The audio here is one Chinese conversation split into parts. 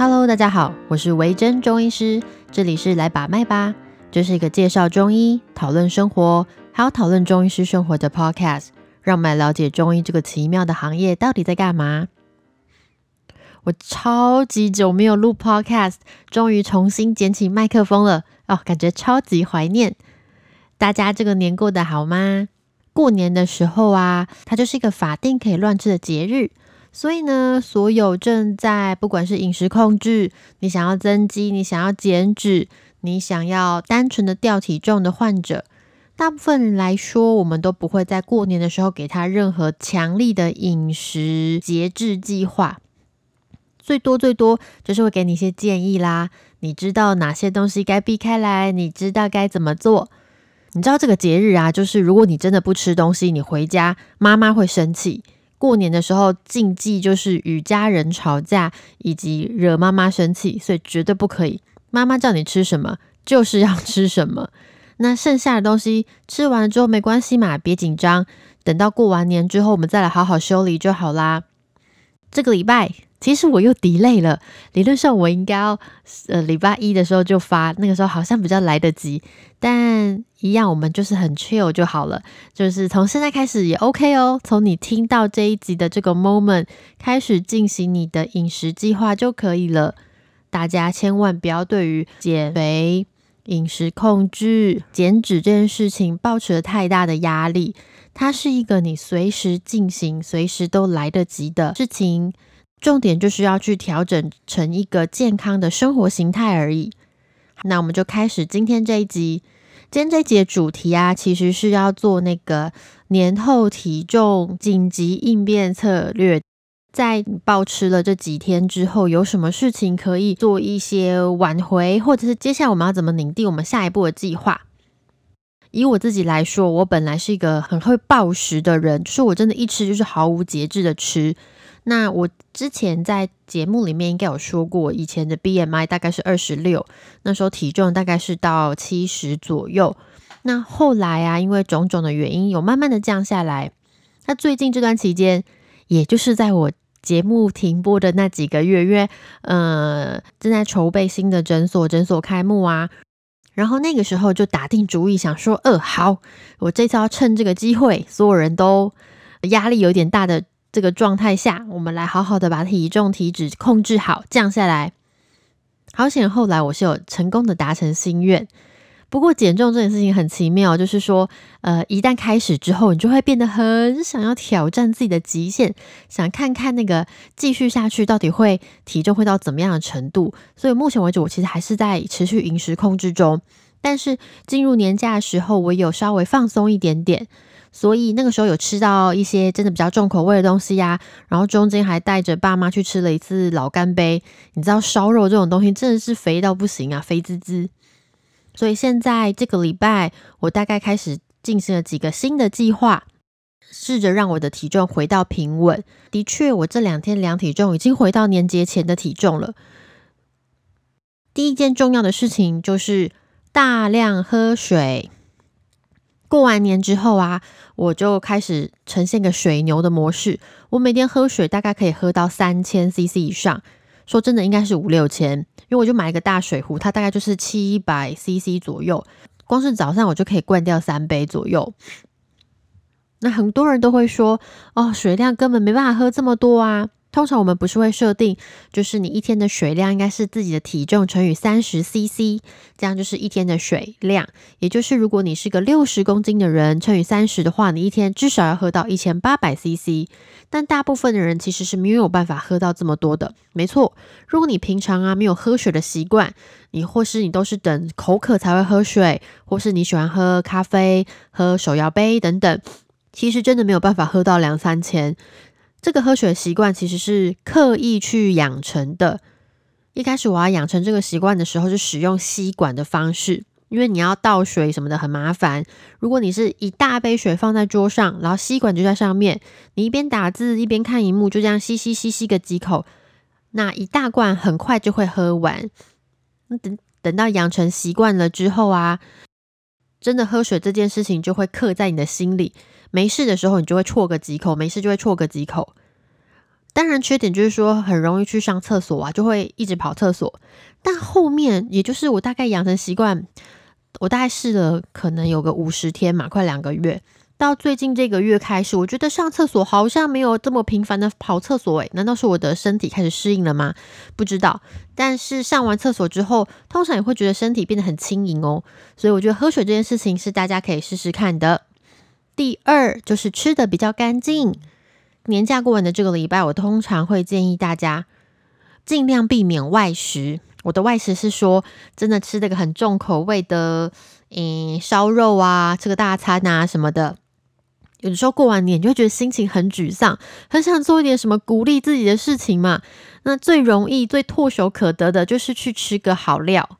Hello，大家好，我是维珍中医师，这里是来把脉吧，这是一个介绍中医、讨论生活，还有讨论中医师生活的 Podcast，让我们来了解中医这个奇妙的行业到底在干嘛。我超级久没有录 Podcast，终于重新捡起麦克风了哦，感觉超级怀念。大家这个年过得好吗？过年的时候啊，它就是一个法定可以乱吃的节日。所以呢，所有正在不管是饮食控制，你想要增肌，你想要减脂，你想要单纯的掉体重的患者，大部分人来说，我们都不会在过年的时候给他任何强力的饮食节制计划，最多最多就是会给你一些建议啦。你知道哪些东西该避开来？你知道该怎么做？你知道这个节日啊，就是如果你真的不吃东西，你回家妈妈会生气。过年的时候禁忌就是与家人吵架，以及惹妈妈生气，所以绝对不可以。妈妈叫你吃什么，就是要吃什么。那剩下的东西吃完了之后没关系嘛，别紧张。等到过完年之后，我们再来好好修理就好啦。这个礼拜。其实我又 delay 了，理论上我应该要呃礼拜一的时候就发，那个时候好像比较来得及，但一样我们就是很 chill 就好了，就是从现在开始也 OK 哦，从你听到这一集的这个 moment 开始进行你的饮食计划就可以了。大家千万不要对于减肥、饮食控制、减脂这件事情抱持了太大的压力，它是一个你随时进行、随时都来得及的事情。重点就是要去调整成一个健康的生活形态而已。那我们就开始今天这一集。今天这一集的主题啊，其实是要做那个年后体重紧急应变策略。在暴吃了这几天之后，有什么事情可以做一些挽回，或者是接下来我们要怎么拟定我们下一步的计划？以我自己来说，我本来是一个很会暴食的人，就是我真的一吃就是毫无节制的吃。那我之前在节目里面应该有说过，以前的 BMI 大概是二十六，那时候体重大概是到七十左右。那后来啊，因为种种的原因，有慢慢的降下来。那最近这段期间，也就是在我节目停播的那几个月，因为呃正在筹备新的诊所，诊所开幕啊，然后那个时候就打定主意想说，呃，好，我这次要趁这个机会，所有人都压力有点大的。这个状态下，我们来好好的把体重、体脂控制好，降下来。好险，后来我是有成功的达成心愿。不过减重这件事情很奇妙，就是说，呃，一旦开始之后，你就会变得很想要挑战自己的极限，想看看那个继续下去到底会体重会到怎么样的程度。所以目前为止，我其实还是在持续饮食控制中。但是进入年假的时候，我有稍微放松一点点。所以那个时候有吃到一些真的比较重口味的东西呀，然后中间还带着爸妈去吃了一次老干杯。你知道烧肉这种东西真的是肥到不行啊，肥滋滋。所以现在这个礼拜，我大概开始进行了几个新的计划，试着让我的体重回到平稳。的确，我这两天量体重已经回到年节前的体重了。第一件重要的事情就是大量喝水。过完年之后啊，我就开始呈现个水牛的模式。我每天喝水大概可以喝到三千 CC 以上，说真的应该是五六千，因为我就买一个大水壶，它大概就是七百 CC 左右。光是早上我就可以灌掉三杯左右。那很多人都会说，哦，水量根本没办法喝这么多啊。通常我们不是会设定，就是你一天的水量应该是自己的体重乘以三十 CC，这样就是一天的水量。也就是如果你是个六十公斤的人，乘以三十的话，你一天至少要喝到一千八百 CC。但大部分的人其实是没有办法喝到这么多的。没错，如果你平常啊没有喝水的习惯，你或是你都是等口渴才会喝水，或是你喜欢喝咖啡、喝手摇杯等等，其实真的没有办法喝到两三千。这个喝水习惯其实是刻意去养成的。一开始我要养成这个习惯的时候，是使用吸管的方式，因为你要倒水什么的很麻烦。如果你是一大杯水放在桌上，然后吸管就在上面，你一边打字一边看荧幕，就这样吸吸吸吸个几口，那一大罐很快就会喝完。等等到养成习惯了之后啊，真的喝水这件事情就会刻在你的心里。没事的时候，你就会啜个几口；没事就会啜个几口。当然，缺点就是说很容易去上厕所啊，就会一直跑厕所。但后面，也就是我大概养成习惯，我大概试了可能有个五十天嘛，快两个月。到最近这个月开始，我觉得上厕所好像没有这么频繁的跑厕所诶，难道是我的身体开始适应了吗？不知道。但是上完厕所之后，通常也会觉得身体变得很轻盈哦。所以我觉得喝水这件事情是大家可以试试看的。第二就是吃的比较干净。年假过完的这个礼拜，我通常会建议大家尽量避免外食。我的外食是说，真的吃这个很重口味的，嗯，烧肉啊，吃个大餐啊什么的。有的时候过完年就会觉得心情很沮丧，很想做一点什么鼓励自己的事情嘛。那最容易、最唾手可得的就是去吃个好料。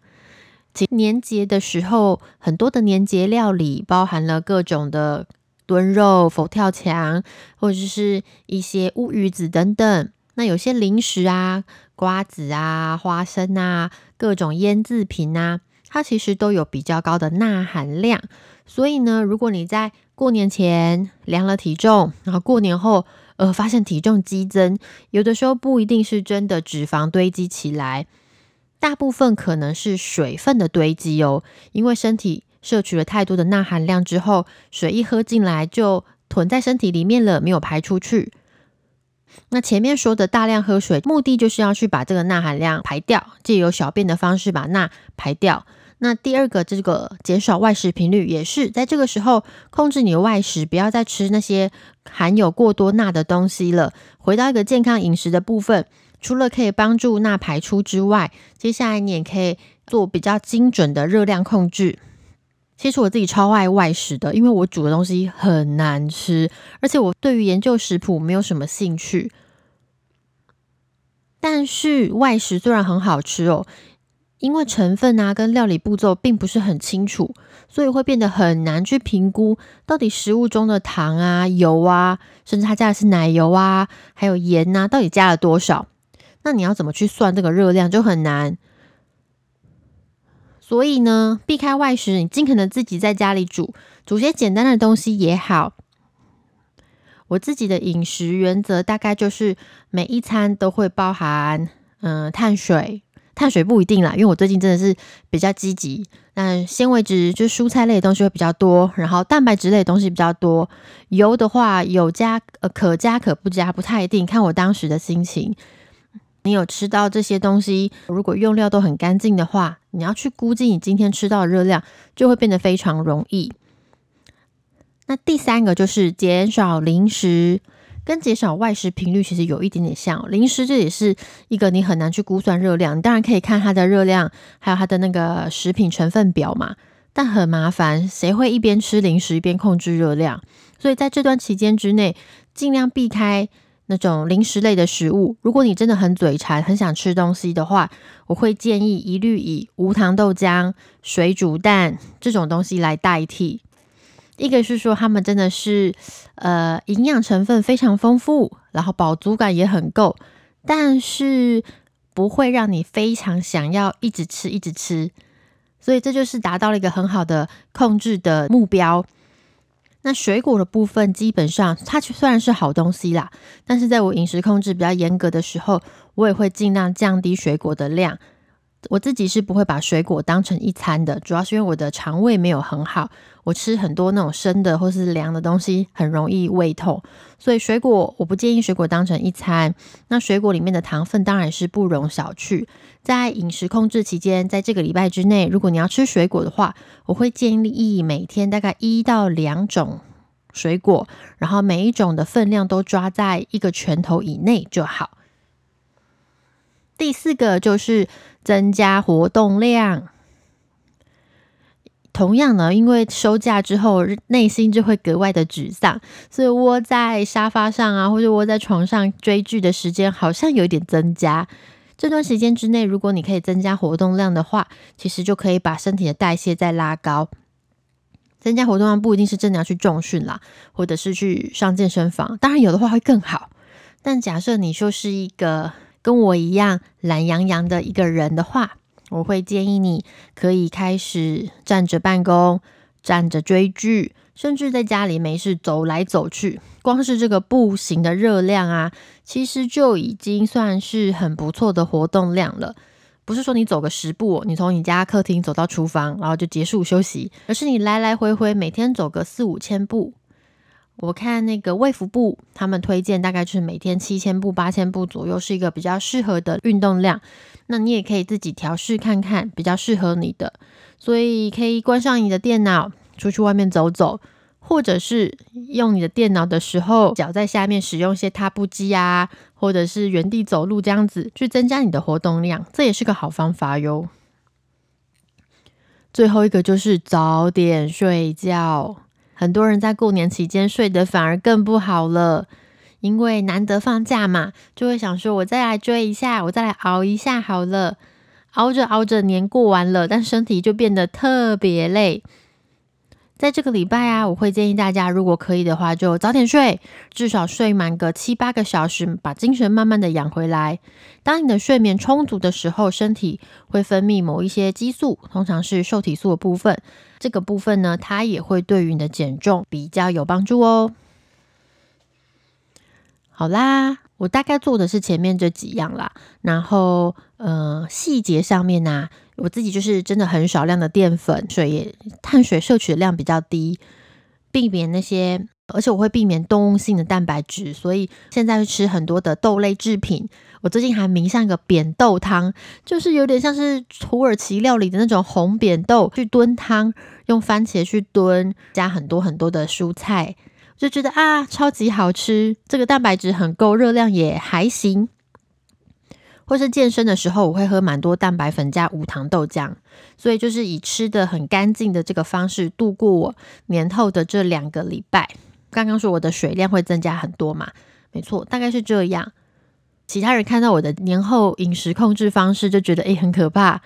年节的时候，很多的年节料理包含了各种的炖肉、佛跳墙，或者是一些乌鱼子等等。那有些零食啊、瓜子啊、花生啊、各种腌制品啊，它其实都有比较高的钠含量。所以呢，如果你在过年前量了体重，然后过年后呃发现体重激增，有的时候不一定是真的脂肪堆积起来，大部分可能是水分的堆积哦。因为身体摄取了太多的钠含量之后，水一喝进来就囤在身体里面了，没有排出去。那前面说的大量喝水，目的就是要去把这个钠含量排掉，借由小便的方式把钠排掉。那第二个，这个减少外食频率，也是在这个时候控制你的外食，不要再吃那些含有过多钠的东西了。回到一个健康饮食的部分，除了可以帮助钠排出之外，接下来你也可以做比较精准的热量控制。其实我自己超爱外食的，因为我煮的东西很难吃，而且我对于研究食谱没有什么兴趣。但是外食虽然很好吃哦。因为成分啊跟料理步骤并不是很清楚，所以会变得很难去评估到底食物中的糖啊、油啊，甚至它加的是奶油啊，还有盐呐，到底加了多少？那你要怎么去算这个热量就很难。所以呢，避开外食，你尽可能自己在家里煮，煮些简单的东西也好。我自己的饮食原则大概就是每一餐都会包含嗯碳水。碳水不一定啦，因为我最近真的是比较积极。那纤维质就蔬菜类的东西会比较多，然后蛋白质类的东西比较多。油的话有加呃可加可不加，不太一定，看我当时的心情。你有吃到这些东西，如果用料都很干净的话，你要去估计你今天吃到的热量，就会变得非常容易。那第三个就是减少零食。跟减少外食频率其实有一点点像，零食这也是一个你很难去估算热量。你当然可以看它的热量，还有它的那个食品成分表嘛，但很麻烦，谁会一边吃零食一边控制热量？所以在这段期间之内，尽量避开那种零食类的食物。如果你真的很嘴馋，很想吃东西的话，我会建议一律以无糖豆浆、水煮蛋这种东西来代替。一个是说，他们真的是，呃，营养成分非常丰富，然后饱足感也很够，但是不会让你非常想要一直吃一直吃，所以这就是达到了一个很好的控制的目标。那水果的部分，基本上它虽然是好东西啦，但是在我饮食控制比较严格的时候，我也会尽量降低水果的量。我自己是不会把水果当成一餐的，主要是因为我的肠胃没有很好，我吃很多那种生的或是凉的东西，很容易胃痛，所以水果我不建议水果当成一餐。那水果里面的糖分当然是不容小觑。在饮食控制期间，在这个礼拜之内，如果你要吃水果的话，我会建议每天大概一到两种水果，然后每一种的分量都抓在一个拳头以内就好。第四个就是增加活动量。同样呢，因为收假之后内心就会格外的沮丧，所以窝在沙发上啊，或者窝在床上追剧的时间好像有一点增加。这段时间之内，如果你可以增加活动量的话，其实就可以把身体的代谢再拉高。增加活动量不一定是真的要去重训啦，或者是去上健身房，当然有的话会更好。但假设你就是一个。跟我一样懒洋洋的一个人的话，我会建议你可以开始站着办公、站着追剧，甚至在家里没事走来走去，光是这个步行的热量啊，其实就已经算是很不错的活动量了。不是说你走个十步，你从你家客厅走到厨房，然后就结束休息，而是你来来回回每天走个四五千步。我看那个卫福部他们推荐，大概就是每天七千步、八千步左右是一个比较适合的运动量。那你也可以自己调试看看，比较适合你的。所以可以关上你的电脑，出去外面走走。或者是用你的电脑的时候，脚在下面使用一些踏步机啊，或者是原地走路这样子，去增加你的活动量，这也是个好方法哟。最后一个就是早点睡觉，很多人在过年期间睡得反而更不好了，因为难得放假嘛，就会想说，我再来追一下，我再来熬一下好了，熬着熬着年过完了，但身体就变得特别累。在这个礼拜啊，我会建议大家，如果可以的话，就早点睡，至少睡满个七八个小时，把精神慢慢的养回来。当你的睡眠充足的时候，身体会分泌某一些激素，通常是受体素的部分。这个部分呢，它也会对于你的减重比较有帮助哦。好啦，我大概做的是前面这几样啦，然后呃，细节上面呢。我自己就是真的很少量的淀粉，水也碳水摄取的量比较低，避免那些，而且我会避免动物性的蛋白质，所以现在会吃很多的豆类制品。我最近还迷上一个扁豆汤，就是有点像是土耳其料理的那种红扁豆去炖汤，用番茄去炖，加很多很多的蔬菜，就觉得啊超级好吃，这个蛋白质很够，热量也还行。或是健身的时候，我会喝蛮多蛋白粉加无糖豆浆，所以就是以吃的很干净的这个方式度过我年后的这两个礼拜。刚刚说我的水量会增加很多嘛？没错，大概是这样。其他人看到我的年后饮食控制方式，就觉得诶很可怕。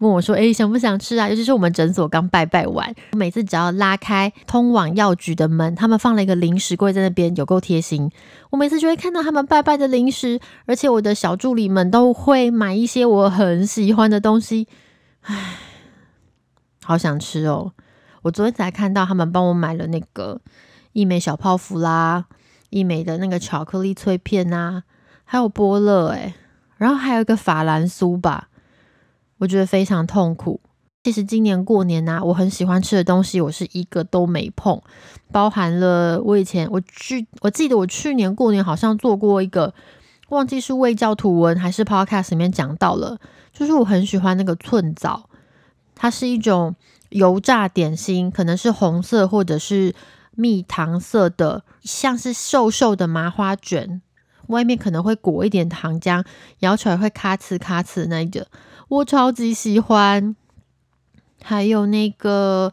问我说：“哎，想不想吃啊？”尤其是我们诊所刚拜拜完，每次只要拉开通往药局的门，他们放了一个零食柜在那边，有够贴心。我每次就会看到他们拜拜的零食，而且我的小助理们都会买一些我很喜欢的东西。唉，好想吃哦！我昨天才看到他们帮我买了那个益美小泡芙啦，益美的那个巧克力脆片啊，还有波乐哎，然后还有一个法兰酥吧。我觉得非常痛苦。其实今年过年呐，我很喜欢吃的东西，我是一个都没碰，包含了我以前我去，我记得我去年过年好像做过一个，忘记是未教图文还是 podcast 里面讲到了，就是我很喜欢那个寸枣，它是一种油炸点心，可能是红色或者是蜜糖色的，像是瘦瘦的麻花卷，外面可能会裹一点糖浆，咬起来会咔哧咔哧那一个。我超级喜欢，还有那个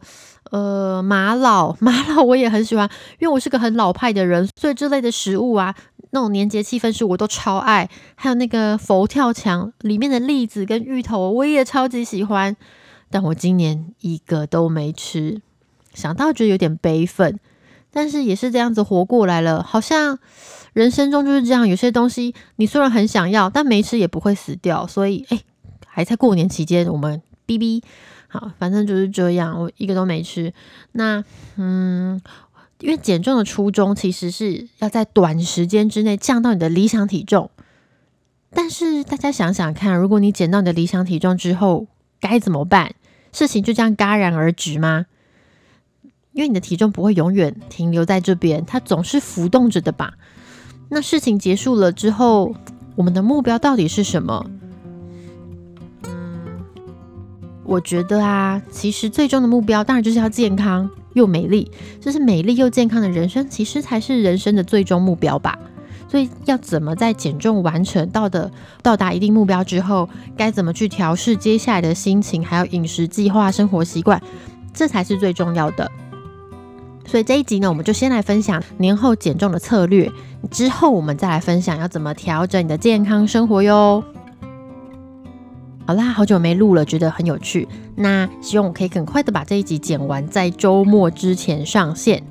呃玛瑙，玛瑙 我也很喜欢，因为我是个很老派的人，所以这类的食物啊，那种年节气氛食我都超爱。还有那个佛跳墙里面的栗子跟芋头，我也超级喜欢，但我今年一个都没吃，想到觉得有点悲愤，但是也是这样子活过来了，好像人生中就是这样，有些东西你虽然很想要，但没吃也不会死掉，所以哎。还在过年期间，我们哔哔好，反正就是这样，我一个都没吃。那嗯，因为减重的初衷其实是要在短时间之内降到你的理想体重。但是大家想想看，如果你减到你的理想体重之后该怎么办？事情就这样戛然而止吗？因为你的体重不会永远停留在这边，它总是浮动着的吧？那事情结束了之后，我们的目标到底是什么？我觉得啊，其实最终的目标当然就是要健康又美丽，就是美丽又健康的人生，其实才是人生的最终目标吧。所以要怎么在减重完成到的到达一定目标之后，该怎么去调试接下来的心情，还有饮食计划、生活习惯，这才是最重要的。所以这一集呢，我们就先来分享年后减重的策略，之后我们再来分享要怎么调整你的健康生活哟。好啦，好久没录了，觉得很有趣。那希望我可以很快的把这一集剪完，在周末之前上线。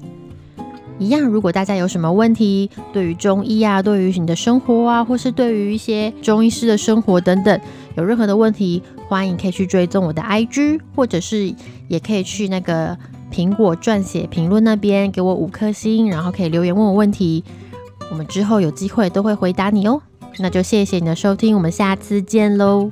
一样，如果大家有什么问题，对于中医啊，对于你的生活啊，或是对于一些中医师的生活等等，有任何的问题，欢迎可以去追踪我的 IG，或者是也可以去那个苹果撰写评论那边给我五颗星，然后可以留言问我问题，我们之后有机会都会回答你哦。那就谢谢你的收听，我们下次见喽。